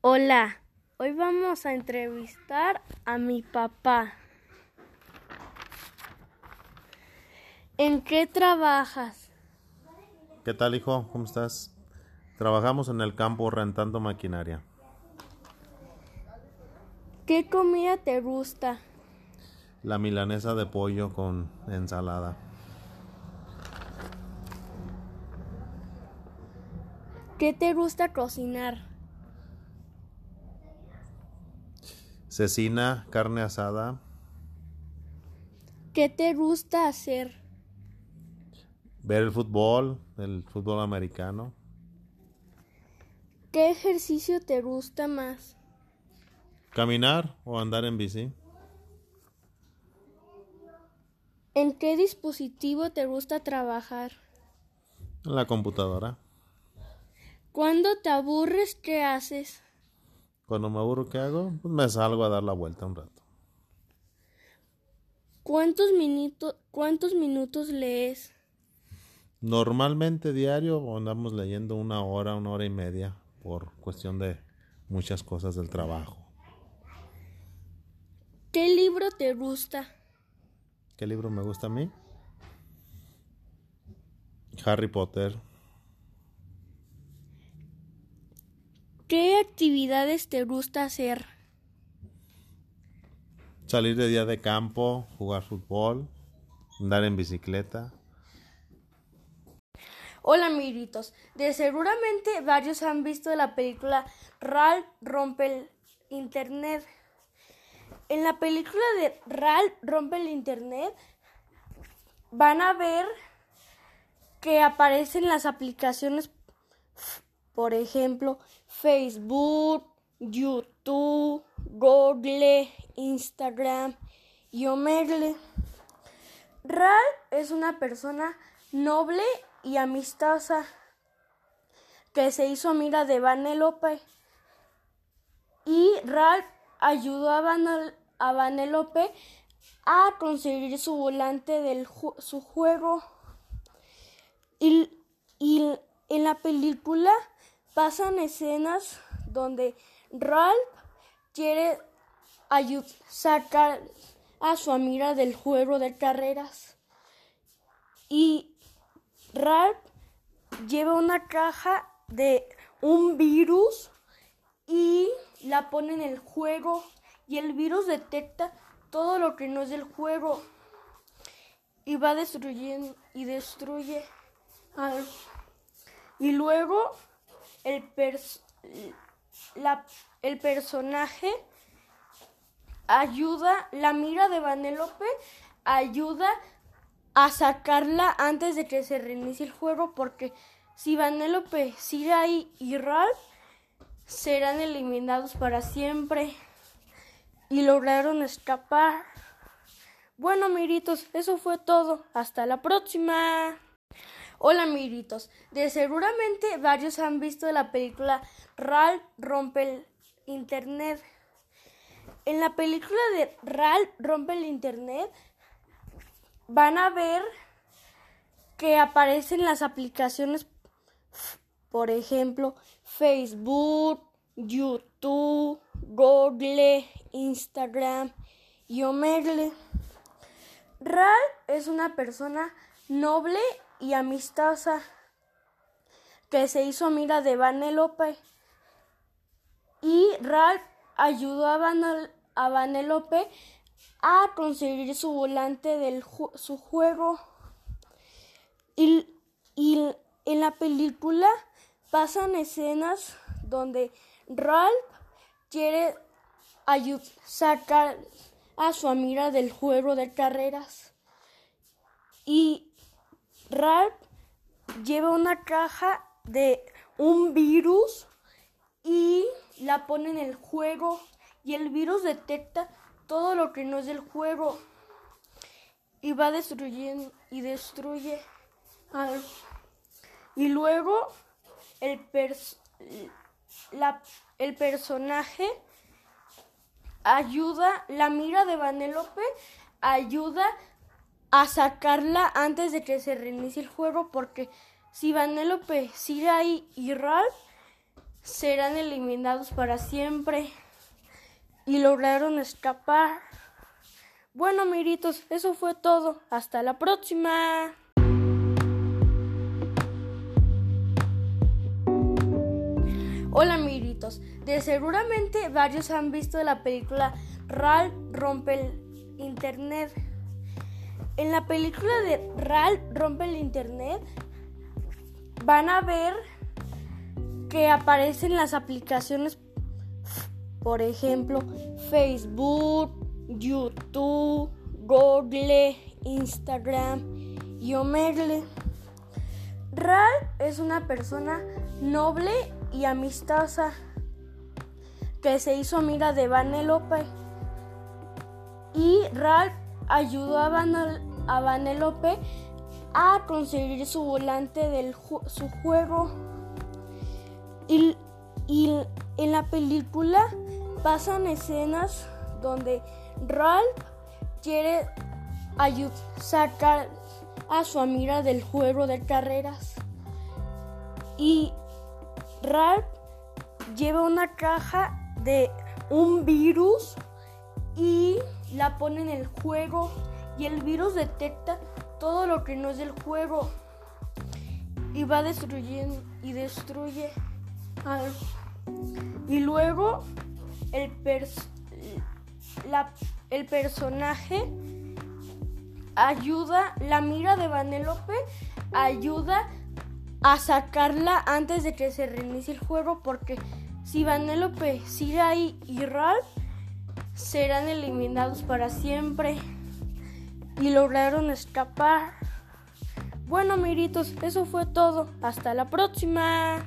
Hola, hoy vamos a entrevistar a mi papá. ¿En qué trabajas? ¿Qué tal, hijo? ¿Cómo estás? Trabajamos en el campo rentando maquinaria. ¿Qué comida te gusta? La milanesa de pollo con ensalada. ¿Qué te gusta cocinar? Cecina, carne asada, ¿Qué te gusta hacer? ver el fútbol, el fútbol americano, ¿Qué ejercicio te gusta más? caminar o andar en bici, ¿En qué dispositivo te gusta trabajar? en la computadora. Cuando te aburres, ¿qué haces? Cuando me aburro, ¿qué hago? Pues me salgo a dar la vuelta un rato. ¿Cuántos minutos, cuántos minutos lees? Normalmente diario andamos leyendo una hora, una hora y media por cuestión de muchas cosas del trabajo. ¿Qué libro te gusta? ¿Qué libro me gusta a mí? Harry Potter. ¿Qué actividades te gusta hacer? Salir de día de campo, jugar fútbol, andar en bicicleta. Hola amiguitos, de seguramente varios han visto la película Ralph rompe el internet. En la película de Ralph rompe el internet van a ver que aparecen las aplicaciones, por ejemplo, Facebook, YouTube, Google, Instagram y Omegle. Ralph es una persona noble y amistosa que se hizo amiga de Vanellope y Ralph ayudó a, Vanel- a a conseguir su volante ju- su juego y, y en la película pasan escenas donde Ralph quiere sacar a su amiga del juego de carreras. Y Ralph lleva una caja de un virus y la pone en el juego. Y el virus detecta todo lo que no es del juego y va destruyendo y destruye y luego el la- el personaje ayuda la mira de Vanellope ayuda a sacarla antes de que se reinicie el juego porque si Vanellope sigue ahí y Ralph serán eliminados para siempre y lograron escapar. Bueno, miritos, eso fue todo. Hasta la próxima. Hola, miritos. De seguramente varios han visto la película Ralph rompe el internet. En la película de Ralph rompe el internet van a ver que aparecen las aplicaciones, por ejemplo, Facebook, YouTube, Google, Instagram y Omegle. Ralph es una persona noble y amistosa que se hizo amiga de Vanellope y Ralph ayudó a, Vanel- a a conseguir su volante ju- su juego. Y, y en la película pasan escenas donde Ralph quiere sacar a su amiga del juego de carreras. Y Ralph lleva una caja de un virus y la pone en el juego. Y el virus detecta todo lo que no es del juego. Y va destruyendo y destruye al- y luego el la- el personaje ayuda la mira de Vanellope ayuda a sacarla antes de que se reinicie el juego porque si Vanellope ahí y Ralph serán eliminados para siempre y lograron escapar. Bueno, miritos, eso fue todo. Hasta la próxima. Hola, miritos. De seguramente varios han visto la película Ral rompe el internet. En la película de Ral rompe el internet van a ver que aparecen las aplicaciones, por ejemplo, Facebook, YouTube, Google, Instagram y Omegle. Ral es una persona noble y amistosa que se hizo amiga de Vanelope y Ral ayudó a, Vanelope a conseguir su volante de su juego y, en la película pasan escenas donde Ralph quiere sacar a su amiga del juego de carreras. Y Ralph lleva una caja de un virus y la pone en el juego y el virus detecta todo lo que no es del juego y va destruyendo y destruye y luego el, el personaje ayuda, la mira de Vanelope ayuda a sacarla antes de que se reinicie el juego porque si Vanelope sigue ahí y Ralph serán eliminados para siempre y lograron escapar. Bueno, miritos, eso fue todo. Hasta la próxima.